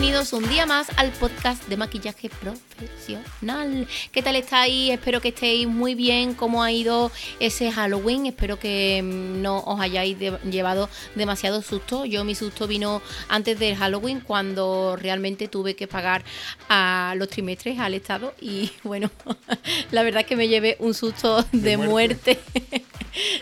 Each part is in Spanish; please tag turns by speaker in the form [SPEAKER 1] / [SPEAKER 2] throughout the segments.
[SPEAKER 1] bienvenidos un día más al podcast de maquillaje profesional. ¿Qué tal estáis? Espero que estéis muy bien. ¿Cómo ha ido ese Halloween? Espero que mm, no os hayáis llevado demasiado susto. Yo mi susto vino antes del Halloween cuando realmente tuve que pagar a los trimestres al Estado y bueno, la verdad es que me llevé un susto de, muerte.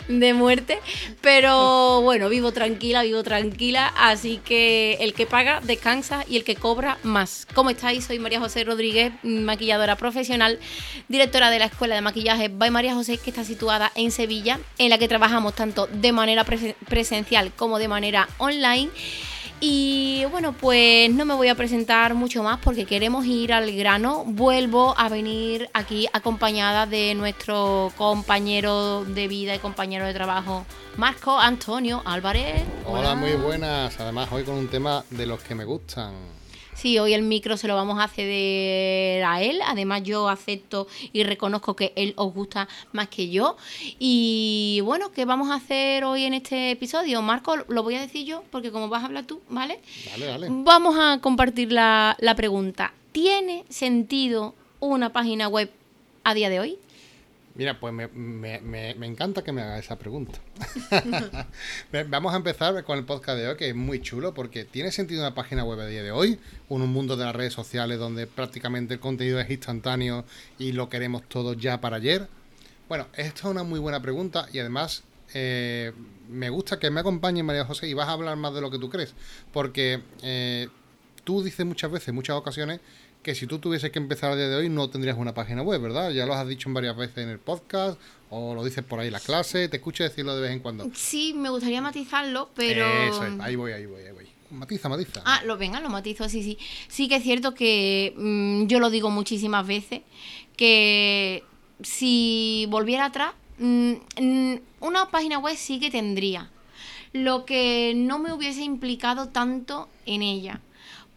[SPEAKER 1] de muerte. Pero bueno, vivo tranquila, vivo tranquila. Así que el que paga descansa y el que cobra más. ¿Cómo estáis? Soy María José Rodríguez, maquilladora profesional, directora de la Escuela de Maquillaje By María José, que está situada en Sevilla, en la que trabajamos tanto de manera presencial como de manera online. Y bueno, pues no me voy a presentar mucho más porque queremos ir al grano. Vuelvo a venir aquí acompañada de nuestro compañero de vida y compañero de trabajo, Marco Antonio Álvarez.
[SPEAKER 2] Hola muy buenas. Además, hoy con un tema de los que me gustan.
[SPEAKER 1] Sí, hoy el micro se lo vamos a ceder a él. Además, yo acepto y reconozco que él os gusta más que yo. Y bueno, ¿qué vamos a hacer hoy en este episodio? Marco, lo voy a decir yo, porque como vas a hablar tú, ¿vale?
[SPEAKER 2] Dale, dale.
[SPEAKER 1] Vamos a compartir la, la pregunta. ¿Tiene sentido una página web a día de hoy?
[SPEAKER 2] Mira, pues me, encanta que me haga esa pregunta. Vamos a empezar con el podcast de hoy, que es muy chulo, porque tiene sentido una página web a día de hoy, en un mundo de las redes sociales donde prácticamente el contenido es instantáneo y lo queremos todo ya para ayer. Bueno, esta es una muy buena pregunta y además eh, me gusta que me acompañe María José y vas a hablar más de lo que tú crees, porque eh, tú dices muchas veces, muchas ocasiones, que si tú tuvieses que empezar a día de hoy no tendrías una página web, ¿verdad? Ya lo has dicho varias veces en el podcast o lo dices por ahí en la clase, te escucho decirlo de vez en cuando.
[SPEAKER 1] Sí, me gustaría matizarlo, pero...
[SPEAKER 2] Eso es, ahí voy, ahí voy, ahí voy. Matiza, matiza.
[SPEAKER 1] Ah, lo venga, lo matizo, sí, sí. Sí que es cierto que mm, yo lo digo muchísimas veces, que si volviera atrás, mm, una página web sí que tendría. Lo que no me hubiese implicado tanto en ella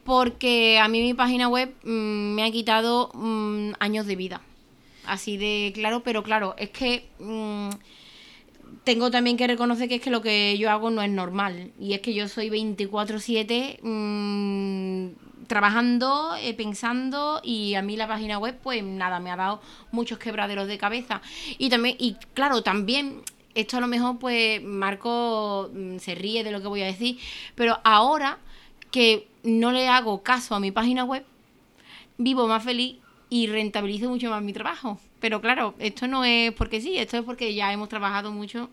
[SPEAKER 1] porque a mí mi página web mm, me ha quitado mm, años de vida. Así de claro, pero claro, es que mm, tengo también que reconocer que es que lo que yo hago no es normal. Y es que yo soy 24/7 trabajando, eh, pensando y a mí la página web pues nada, me ha dado muchos quebraderos de cabeza. Y también, y claro, también esto a lo mejor pues Marco se ríe de lo que voy a decir, pero ahora que no le hago caso a mi página web, vivo más feliz y rentabilizo mucho más mi trabajo. Pero claro, esto no es porque sí, esto es porque ya hemos trabajado mucho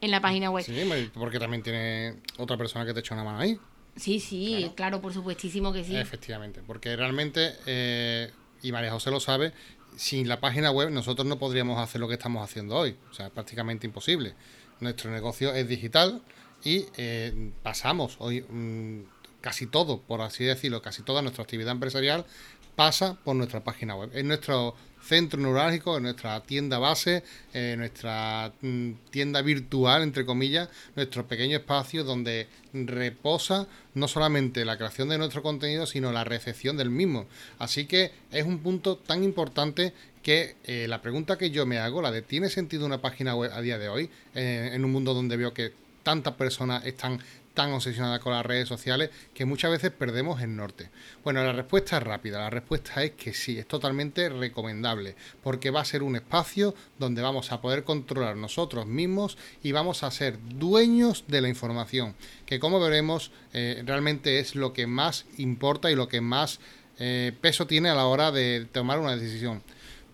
[SPEAKER 1] en la página web.
[SPEAKER 2] Sí, porque también tiene otra persona que te echa una mano ahí.
[SPEAKER 1] Sí, sí, claro, por supuestísimo que sí.
[SPEAKER 2] Efectivamente, porque realmente, eh, y María José lo sabe, sin la página web nosotros no podríamos hacer lo que estamos haciendo hoy. O sea, es prácticamente imposible. Nuestro negocio es digital y eh, pasamos hoy... Mm, casi todo, por así decirlo, casi toda nuestra actividad empresarial pasa por nuestra página web. Es nuestro centro neurálgico, es nuestra tienda base, nuestra mm, tienda virtual, entre comillas, nuestro pequeño espacio donde reposa no solamente la creación de nuestro contenido, sino la recepción del mismo. Así que es un punto tan importante que eh, la pregunta que yo me hago, la de ¿tiene sentido una página web a día de hoy? Eh, en un mundo donde veo que tantas personas están tan obsesionada con las redes sociales que muchas veces perdemos el norte. Bueno, la respuesta es rápida, la respuesta es que sí, es totalmente recomendable, porque va a ser un espacio donde vamos a poder controlar nosotros mismos y vamos a ser dueños de la información, que como veremos eh, realmente es lo que más importa y lo que más eh, peso tiene a la hora de tomar una decisión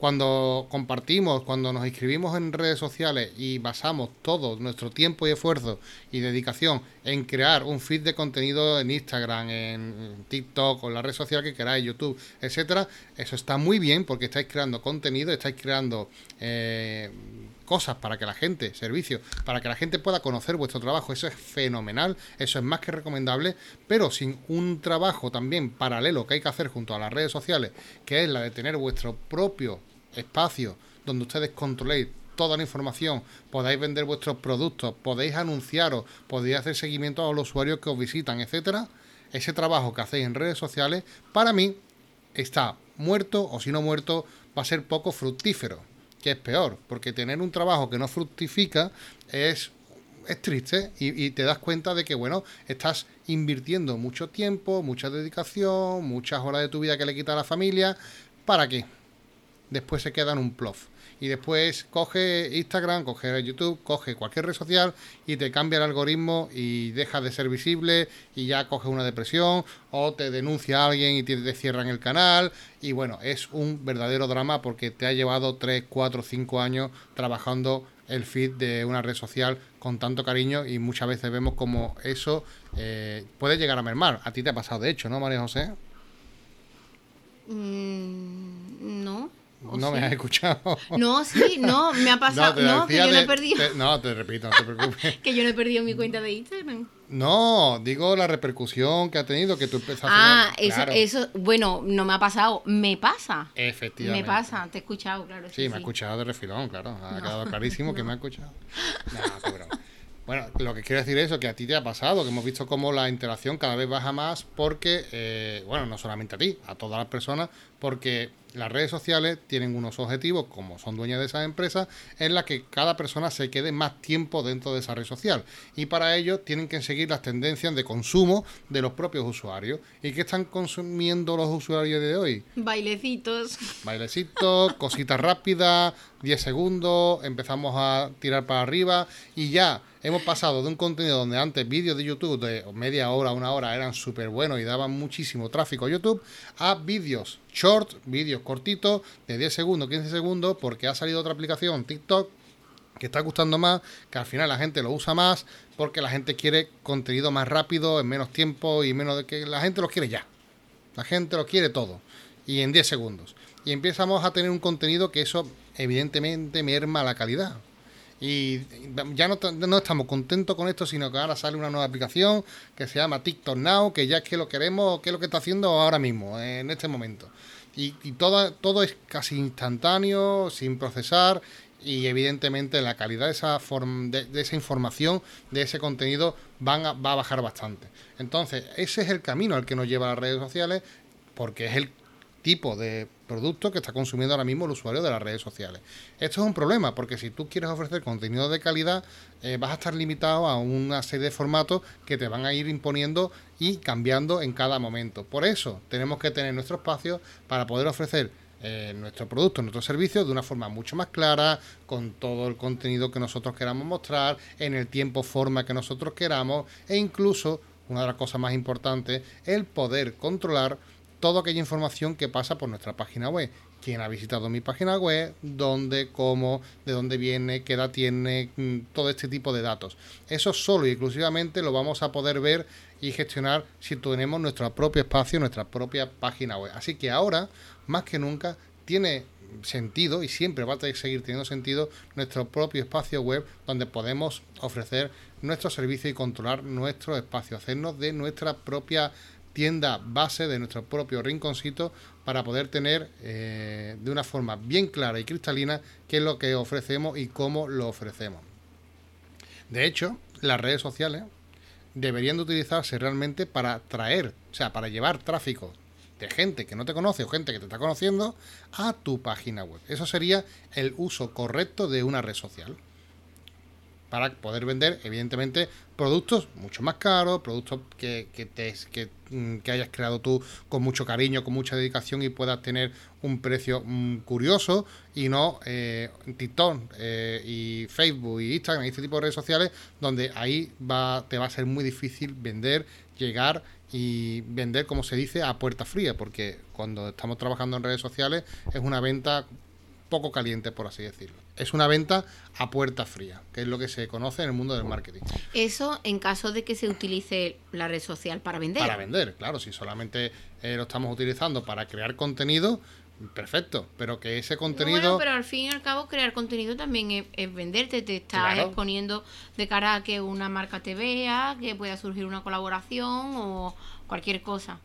[SPEAKER 2] cuando compartimos, cuando nos inscribimos en redes sociales y basamos todo nuestro tiempo y esfuerzo y dedicación en crear un feed de contenido en Instagram, en TikTok o en la red social que queráis, YouTube, etcétera, eso está muy bien porque estáis creando contenido, estáis creando eh, cosas para que la gente, servicios, para que la gente pueda conocer vuestro trabajo. Eso es fenomenal, eso es más que recomendable, pero sin un trabajo también paralelo que hay que hacer junto a las redes sociales, que es la de tener vuestro propio espacio donde ustedes controléis toda la información, podáis vender vuestros productos, podéis anunciaros, podéis hacer seguimiento a los usuarios que os visitan, etcétera, ese trabajo que hacéis en redes sociales, para mí está muerto o si no muerto, va a ser poco fructífero, que es peor, porque tener un trabajo que no fructifica es es triste y, y, te das cuenta de que, bueno, estás invirtiendo mucho tiempo, mucha dedicación, muchas horas de tu vida que le quita a la familia. ¿Para qué? Después se queda en un plof y después coge Instagram, coge YouTube, coge cualquier red social y te cambia el algoritmo y deja de ser visible y ya coge una depresión o te denuncia a alguien y te, cierran el canal y bueno, es un verdadero drama porque te ha llevado 3, 4, 5 años trabajando el feed de una red social con tanto cariño y muchas veces vemos como eso eh, puede llegar a mermar. A ti te ha pasado de hecho, ¿no, María José?
[SPEAKER 1] Mm, no.
[SPEAKER 2] No me has escuchado.
[SPEAKER 1] No, sí, no, me ha pasado. No, que yo no he perdido.
[SPEAKER 2] no, te repito, no te preocupes.
[SPEAKER 1] que yo no he perdido mi cuenta de Instagram.
[SPEAKER 2] No, digo la repercusión que ha tenido que tú empezaste
[SPEAKER 1] Ah, eso, eso, bueno, no me ha pasado, me pasa.
[SPEAKER 2] Efectivamente.
[SPEAKER 1] Me pasa, te he escuchado, claro.
[SPEAKER 2] Sí, me ha escuchado de refilón, claro. Ha quedado clarísimo que me ha escuchado. No, bueno, lo que quiero decir es eso, que a ti te ha pasado, que hemos visto cómo la interacción cada vez baja más porque, eh, bueno, no solamente a ti, a todas las personas, porque las redes sociales tienen unos objetivos, como son dueñas de esas empresas, en la que cada persona se quede más tiempo dentro de esa red social. Y para ello tienen que seguir las tendencias de consumo de los propios usuarios. ¿Y qué están consumiendo los usuarios de hoy?
[SPEAKER 1] Bailecitos.
[SPEAKER 2] Bailecitos, cositas rápidas, 10 segundos, empezamos a tirar para arriba y ya hemos pasado de un contenido donde antes vídeos de YouTube de media hora, una hora eran súper buenos y daban muchísimo tráfico a YouTube, a vídeos short, vídeos cortitos de 10 segundos, 15 segundos, porque ha salido otra aplicación, TikTok, que está gustando más, que al final la gente lo usa más, porque la gente quiere contenido más rápido, en menos tiempo y menos de que la gente lo quiere ya. La gente lo quiere todo y en 10 segundos. Y empezamos a tener un contenido que eso evidentemente merma la calidad. Y ya no, no, estamos contentos con esto, sino que ahora sale una nueva aplicación que se llama TikTok Now, que ya es que lo queremos, que es lo que está haciendo ahora mismo, en este momento. Y, todo, todo es casi instantáneo, sin procesar, y evidentemente la calidad de esa, de, de, esa información, de ese contenido, van va a bajar bastante. Entonces, ese es el camino al que nos lleva las redes sociales, porque es el tipo de producto que está consumiendo ahora mismo el usuario de las redes sociales. Esto es un problema porque si tú quieres ofrecer contenido de calidad eh, vas a estar limitado a una serie de formatos que te van a ir imponiendo y cambiando en cada momento. Por eso tenemos que tener nuestro espacio para poder ofrecer eh, nuestro producto, nuestro servicio de una forma mucho más clara, con todo el contenido que nosotros queramos mostrar, en el tiempo, forma que nosotros queramos e incluso, una de las cosas más importantes, el poder controlar toda aquella información que pasa por nuestra página web. Quién ha visitado mi página web, dónde, cómo, de dónde viene, qué edad tiene, mm, todo este tipo de datos. Eso solo y exclusivamente lo vamos a poder ver y gestionar si tenemos nuestro propio espacio, nuestra propia página web. Así que ahora, más que nunca, tiene sentido y siempre va a seguir teniendo sentido nuestro propio espacio web donde podemos ofrecer nuestro servicio y controlar nuestro espacio, hacernos de nuestra propia tienda base de nuestro propio rinconcito para poder tener eh, de una forma bien clara y cristalina qué es lo que ofrecemos y cómo lo ofrecemos. De hecho, las redes sociales deberían de utilizarse realmente para traer, o sea, para llevar tráfico de gente que no te conoce o gente que te está conociendo a tu página web. Eso sería el uso correcto de una red social para poder vender, evidentemente, productos mucho más caros, productos que, que, te, mm, que, hayas creado tú con mucho cariño, con mucha dedicación y puedas tener un precio mm, curioso y no eh, TikTok eh, y Facebook y Instagram y este tipo de redes sociales donde ahí va, te va a ser muy difícil vender, llegar y vender, como se dice, a puerta fría, porque cuando estamos trabajando en redes sociales es una venta poco caliente, por así decirlo. Es una venta a puerta fría, que es lo que se conoce en el mundo del marketing.
[SPEAKER 1] Eso en caso de que se utilice la red social para vender.
[SPEAKER 2] Para vender, claro. Si solamente eh, lo estamos utilizando para crear contenido, perfecto, pero que ese contenido... Bueno,
[SPEAKER 1] pero al fin y al cabo crear contenido también es, venderte, te estás exponiendo de cara a que una marca te vea, que pueda surgir una colaboración o cualquier cosa.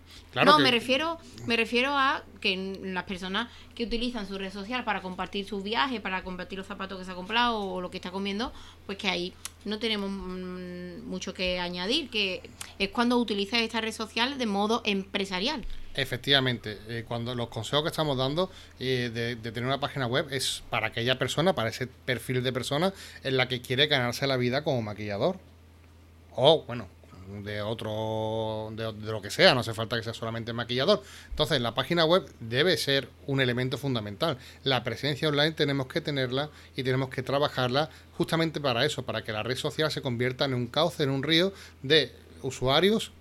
[SPEAKER 1] no, me refiero me refiero a que las personas que utilizan su red social para compartir sus viajes, para compartir los zapatos que se ha comprado o lo que está comiendo, pues que ahí no tenemos mm, mucho que añadir, que es cuando utilizas esta red social de modo empresarial.
[SPEAKER 2] Efectivamente, eh, cuando los consejos que estamos dando eh, de, tener una página web es para aquella persona, para ese perfil de persona en la que quiere ganarse la vida como maquillador. O, bueno, de otro, de, lo que sea, no hace falta que sea solamente maquillador. Entonces, la página web debe ser un elemento fundamental. La presencia online tenemos que tenerla y tenemos que trabajarla justamente para eso, para que la red social se convierta en un cauce, en un río de usuarios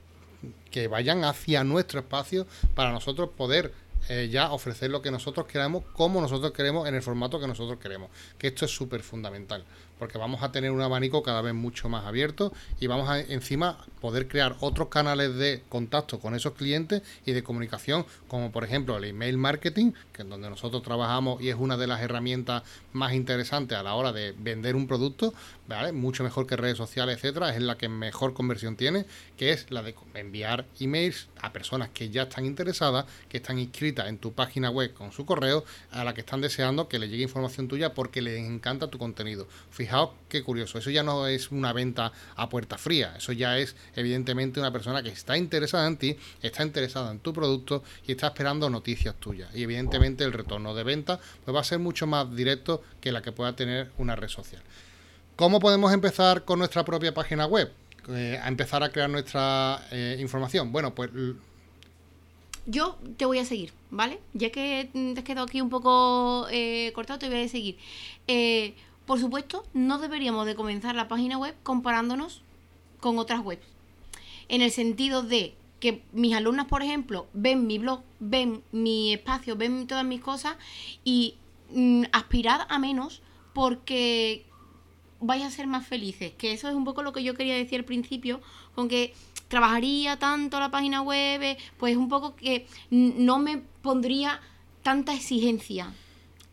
[SPEAKER 2] que vayan hacia nuestro espacio para nosotros poder eh, ya ofrecer lo que nosotros queramos, como nosotros queremos, en el formato que nosotros queremos. Que esto es súper fundamental porque vamos a tener un abanico cada vez mucho más abierto y vamos a encima poder crear otros canales de contacto con esos clientes y de comunicación, como por ejemplo el email marketing, que es donde nosotros trabajamos y es una de las herramientas más interesantes a la hora de vender un producto, ¿vale? mucho mejor que redes sociales, etcétera, es la que mejor conversión tiene, que es la de enviar emails a personas que ya están interesadas, que están inscritas en tu página web con su correo, a la que están deseando que le llegue información tuya porque les encanta tu contenido. Fijaos qué curioso, eso ya no es una venta a puerta fría, eso ya es evidentemente una persona que está interesada en ti, está interesada en tu producto y está esperando noticias tuyas. Y evidentemente el retorno de venta pues va a ser mucho más directo que la que pueda tener una red social. ¿Cómo podemos empezar con nuestra propia página web? Eh, a empezar a crear nuestra eh, información. Bueno, pues
[SPEAKER 1] yo te voy a seguir, ¿vale? Ya que te has quedado aquí un poco eh, cortado, te voy a seguir. Eh, por supuesto, no deberíamos de comenzar la página web comparándonos con otras webs. En el sentido de que mis alumnas, por ejemplo, ven mi blog, ven mi espacio, ven todas mis cosas y mm, aspirad a menos porque vais a ser más felices. Que eso es un poco lo que yo quería decir al principio, con que trabajaría tanto la página web, eh, pues un poco que no me pondría tanta exigencia.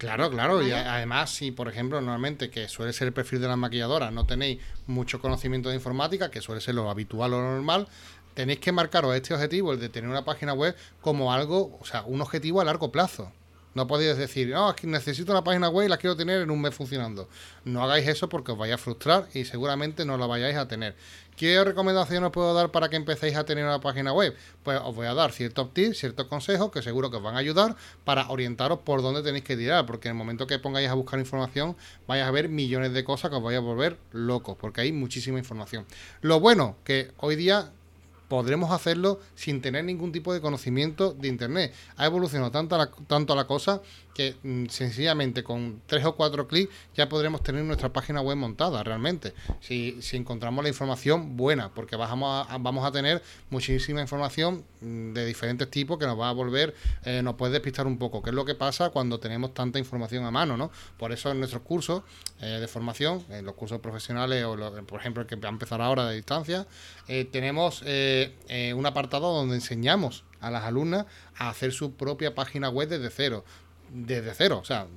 [SPEAKER 2] Claro, claro, y además si por ejemplo normalmente que suele ser el perfil de la maquilladora, no tenéis mucho conocimiento de informática, que suele ser lo habitual o lo normal, tenéis que marcaros este objetivo, el de tener una página web, como algo, o sea, un objetivo a largo plazo. No podéis decir, no, es necesito una página web y la quiero tener en un mes funcionando. No hagáis eso porque os vais a frustrar y seguramente no la vayáis a tener. ¿Qué recomendación os puedo dar para que empecéis a tener una página web? Pues os voy a dar ciertos tips, ciertos consejos que seguro que os van a ayudar para orientaros por dónde tenéis que tirar, porque en el momento que pongáis a buscar información vais a ver millones de cosas que os vais a volver locos, porque hay muchísima información. Lo bueno que hoy día podremos hacerlo sin tener ningún tipo de conocimiento de Internet. Ha evolucionado tanto la, tanto la cosa que mm, sencillamente con tres o cuatro clics ya podremos tener nuestra página web montada realmente. Si, si encontramos la información buena, porque vamos a, vamos a tener muchísima información mm, de diferentes tipos que nos va a volver, eh, nos puede despistar un poco, que es lo que pasa cuando tenemos tanta información a mano, ¿no? Por eso en nuestros cursos eh, de formación, en los cursos profesionales o por ejemplo el que va a empezar ahora de distancia, eh, tenemos un apartado donde enseñamos a las alumnas a hacer su propia página web desde cero desde cero. O sea,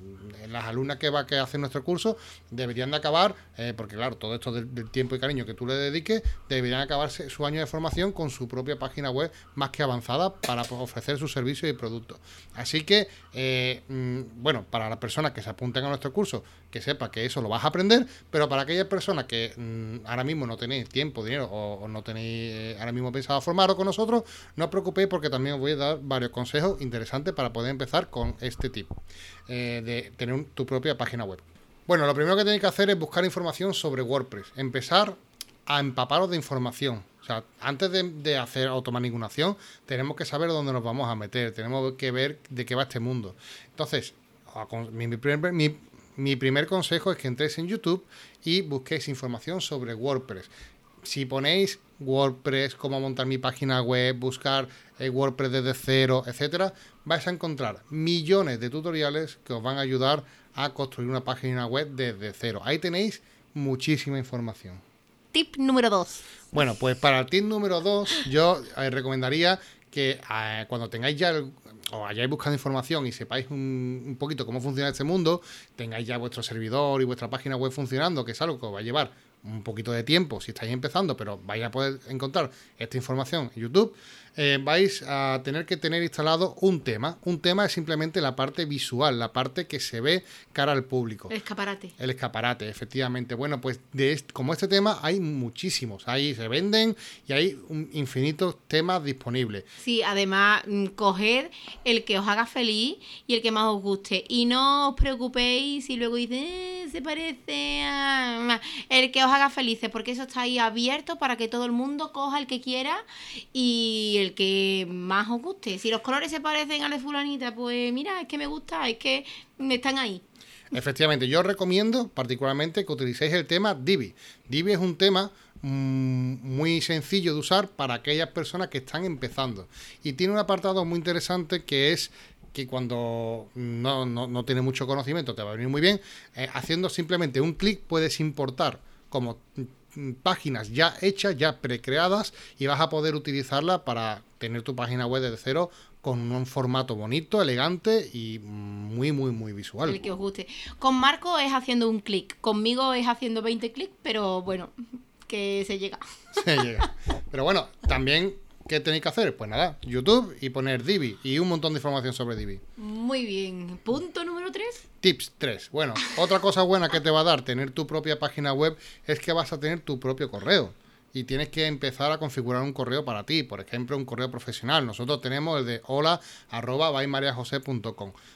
[SPEAKER 2] las alumnas que va que hacen nuestro curso deberían de acabar, eh, porque claro, todo esto del, tiempo y cariño que tú le dediques, deberían acabar su año de formación con su propia página web más que avanzada para ofrecer sus servicios y productos. Así que, eh, mm, bueno, para las personas que se apunten a nuestro curso, que sepa que eso lo vas a aprender, pero para aquellas personas que mm, ahora mismo no tenéis tiempo, dinero o, no tenéis eh, ahora mismo pensado formaros con nosotros, no os preocupéis porque también os voy a dar varios consejos interesantes para poder empezar con este tipo eh, de tener tu propia página web. Bueno, lo primero que tenéis que hacer es buscar información sobre WordPress, empezar a empaparos de información. O sea, antes de, hacer automanipulación, tenemos que saber dónde nos vamos a meter, tenemos que ver de qué va este mundo. Entonces, mi, mi, mi primer consejo es que entréis en YouTube y busquéis información sobre WordPress. Si ponéis WordPress, cómo montar mi página web, buscar eh, WordPress desde cero, etcétera, vais a encontrar millones de tutoriales que os van a ayudar a construir una página web desde cero. Ahí tenéis muchísima información.
[SPEAKER 1] Tip número 2.
[SPEAKER 2] Bueno, pues para el tip número 2, yo eh, recomendaría que eh, cuando tengáis ya el, o hayáis buscado información y sepáis un, poquito cómo funciona este mundo, tengáis ya vuestro servidor y vuestra página web funcionando, que es algo que os va a llevar un poquito de tiempo si estáis empezando, pero vais a poder encontrar esta información en YouTube, eh, vais a tener que tener instalado un tema. Un tema es simplemente la parte visual, la parte que se ve cara al público.
[SPEAKER 1] El escaparate.
[SPEAKER 2] El escaparate, efectivamente. Bueno, pues de como este tema hay muchísimos. Ahí se venden y hay un infinitos temas disponibles.
[SPEAKER 1] Sí, además, mm, coged el que os haga feliz y el que más os guste. Y no os preocupéis si luego dice eh, se parece a... El que os haga felices, porque eso está ahí abierto para que todo el mundo coja el que quiera y el que más os guste. Si los colores se parecen a de fulanita, pues mira, es que me gusta, es que están ahí.
[SPEAKER 2] Efectivamente, yo recomiendo particularmente que utilicéis el tema Divi. Divi es un tema mm, muy sencillo de usar para aquellas personas que están empezando. Y tiene un apartado muy interesante que es que cuando no, no, tiene mucho conocimiento te va a venir muy bien. Eh, haciendo simplemente un clic puedes importar como páginas ya hechas, ya precreadas y vas a poder utilizarla para tener tu página web desde cero con un formato bonito, elegante y muy, muy, muy visual.
[SPEAKER 1] El que os guste. Con Marco es haciendo un clic, conmigo es haciendo 20 clics, pero bueno, que se llega.
[SPEAKER 2] Se llega. Pero bueno, también ¿Qué tenéis que hacer? Pues nada, YouTube y poner Divi y un montón de información sobre Divi.
[SPEAKER 1] Muy bien. Punto número 3.
[SPEAKER 2] Tips 3. Bueno, otra cosa buena que te va a dar tener tu propia página web es que vas a tener tu propio correo y tienes que empezar a configurar un correo para ti, por ejemplo, un correo profesional. Nosotros tenemos el de hola arroba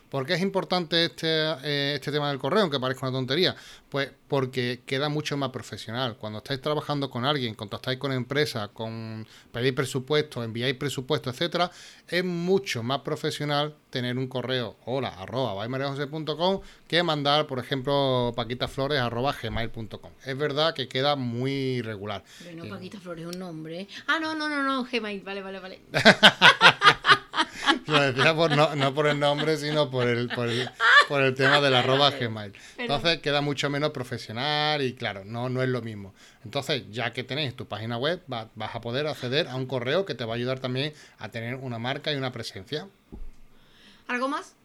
[SPEAKER 2] ¿Por qué es importante este, eh, este tema del correo, aunque parezca una tontería? Pues porque queda mucho más profesional. Cuando estáis trabajando con alguien, contactáis con empresas, con pedís presupuesto, enviáis presupuesto, etcétera, es mucho más profesional tener un correo hola arroba que mandar, por ejemplo, paquitaflores arroba gmail.com. Es verdad que queda muy regular.
[SPEAKER 1] Pero no, paquitaflores es un nombre. Ah, no, no, no, no, gmail, vale, vale, vale.
[SPEAKER 2] Lo decía por, no, no, por el nombre, sino por el, por el, por el tema del arroba Gmail. Entonces queda mucho menos profesional y claro, no, no es lo mismo. Entonces, ya que tenéis tu página web, vas a poder acceder a un correo que te va a ayudar también a tener una marca y una presencia.
[SPEAKER 1] ¿Algo más?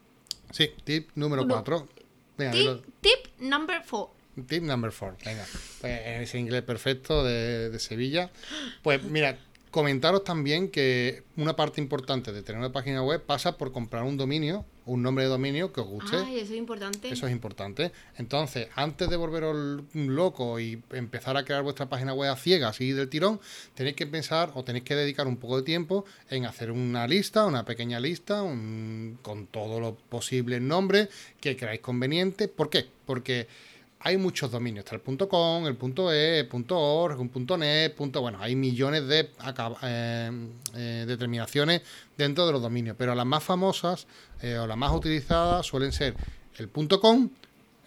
[SPEAKER 2] Sí, tip número 4.
[SPEAKER 1] Tip, tip number 4.
[SPEAKER 2] Tip number 4, venga. Pues en ese inglés perfecto de, de Sevilla. Pues mira, Comentaros también que una parte importante de tener una página web pasa por comprar un dominio, un nombre de dominio que os guste.
[SPEAKER 1] Ay, eso es importante.
[SPEAKER 2] Eso es importante. Entonces, antes de volveros loco y empezar a crear vuestra página web a ciegas y del tirón, tenéis que pensar o tenéis que dedicar un poco de tiempo en hacer una lista, una pequeña lista, con todos los posibles nombres que creáis conveniente. ¿Por qué? Porque hay muchos dominios. Está el .com, el .e, .org, un .net, bueno, hay millones de eh, eh, determinaciones dentro de los dominios, pero las más famosas eh, o las más utilizadas suelen ser el .com,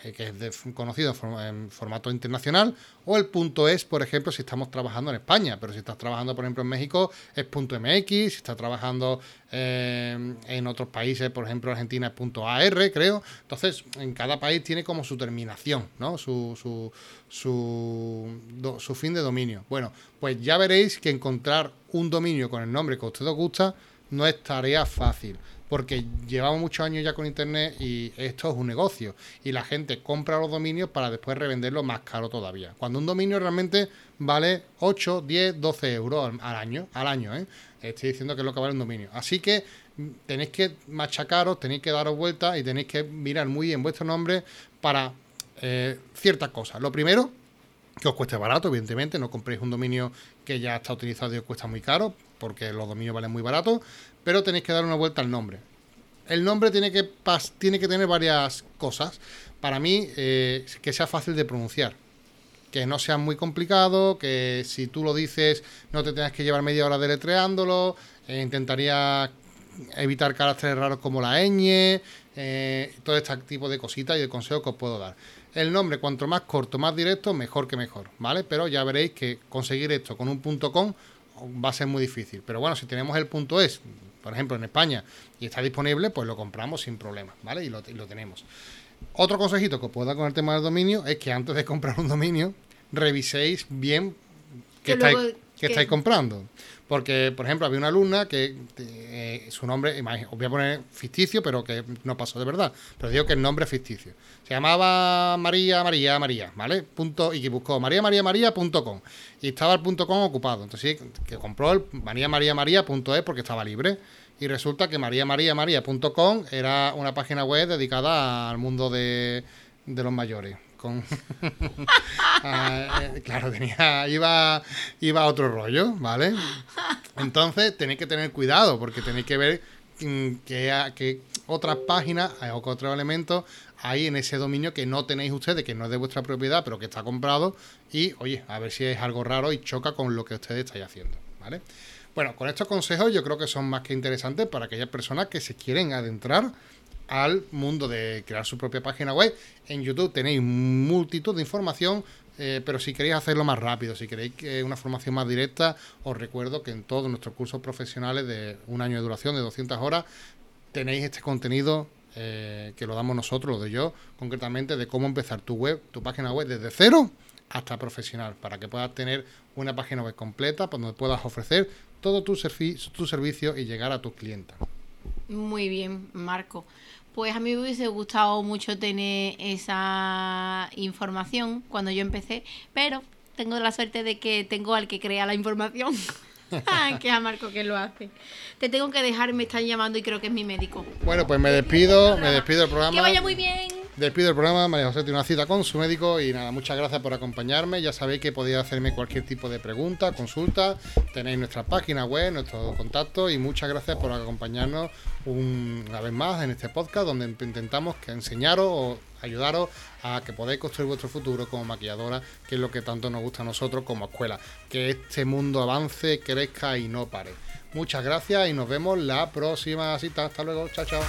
[SPEAKER 2] eh, que es conocido en, formato internacional, o el punto .es, por ejemplo, si estamos trabajando en España, pero si estás trabajando, por ejemplo, en México, es .mx, si estás trabajando eh, en otros países, por ejemplo, Argentina es .ar, creo. Entonces, en cada país tiene como su terminación, ¿no? Su, su, su, su fin de dominio. Bueno, pues ya veréis que encontrar un dominio con el nombre que a usted os gusta no es tarea fácil porque llevamos muchos años ya con Internet y esto es un negocio. Y la gente compra los dominios para después revenderlos más caro todavía. Cuando un dominio realmente vale 8, 10, 12 euros al año, al año, ¿eh? Estoy diciendo que es lo que vale un dominio. Así que mm, tenéis que machacaros, tenéis que daros vueltas y tenéis que mirar muy bien vuestro nombre para eh, ciertas cosas. Lo primero, que os cueste barato, evidentemente, no compréis un dominio que ya está utilizado y os cuesta muy caro, porque los dominios valen muy barato, pero tenéis que dar una vuelta al nombre. El nombre tiene que, tiene que tener varias cosas. Para mí, eh, que sea fácil de pronunciar. Que no sea muy complicado, que si tú lo dices no te tengas que llevar media hora deletreándolo. Eh, intentaría evitar caracteres raros como la ñ, eh, todo este tipo de cositas y de consejos que os puedo dar. El nombre, cuanto más corto, más directo, mejor que mejor, ¿vale? Pero ya veréis que conseguir esto con un punto com va a ser muy difícil. Pero bueno, si tenemos el punto es, por ejemplo, en España, y está disponible, pues lo compramos sin problema, ¿vale? Y lo, tenemos. Otro consejito que os puedo dar con el tema del dominio es que antes de comprar un dominio, reviséis bien
[SPEAKER 1] que, luego,
[SPEAKER 2] ¿Qué estáis comprando? Porque, por ejemplo, había una alumna que eh, su nombre, os voy a poner ficticio, pero que no pasó de verdad, pero digo que el nombre es ficticio. Se llamaba María, María, María, ¿vale? Punto, y que buscó María, María, María.com. Y estaba el punto .com ocupado. Entonces, que compró el María, María, María.es porque estaba libre. Y resulta que María, María, María.com era una página web dedicada al mundo de los mayores ah, eh, claro tenía iba iba otro rollo vale entonces tenéis que tener cuidado porque tenéis que ver mm, que, otras páginas o otros elementos hay en ese dominio que no tenéis ustedes que no es de vuestra propiedad pero que está comprado y oye a ver si es algo raro y choca con lo que ustedes estáis haciendo vale bueno con estos consejos yo creo que son más que interesantes para aquellas personas que se quieren adentrar al mundo de crear su propia página web. En YouTube tenéis multitud de información, eh, pero si queréis hacerlo más rápido, si queréis una formación más directa, os recuerdo que en todos nuestros cursos profesionales de un año de duración, de 200 horas, tenéis este contenido eh, que lo damos nosotros, lo de yo, concretamente de cómo empezar tu web, tu página web desde cero hasta profesional, para que puedas tener una página web completa donde puedas ofrecer todo tu, tu servicio y llegar a tus clientes.
[SPEAKER 1] Muy bien, Marco. Pues a mí me hubiese gustado mucho tener esa información cuando yo empecé, pero tengo la suerte de que tengo al que crea la información. que es a Marco que lo hace. Te tengo que dejar, me están llamando y creo que es mi médico.
[SPEAKER 2] Bueno, pues me despido, me despido del programa.
[SPEAKER 1] Que vaya muy bien.
[SPEAKER 2] Despido el programa, María José tiene una cita con su médico y nada, muchas gracias por acompañarme. Ya sabéis que podéis hacerme cualquier tipo de pregunta, consulta. Tenéis nuestra página web, nuestros contactos y muchas gracias por acompañarnos una vez más en este podcast donde intentamos que enseñaros o ayudaros a que podáis construir vuestro futuro como maquilladora, que es lo que tanto nos gusta a nosotros como escuela. Que este mundo avance, crezca y no pare. Muchas gracias y nos vemos la próxima cita. Hasta luego. Chao, chao.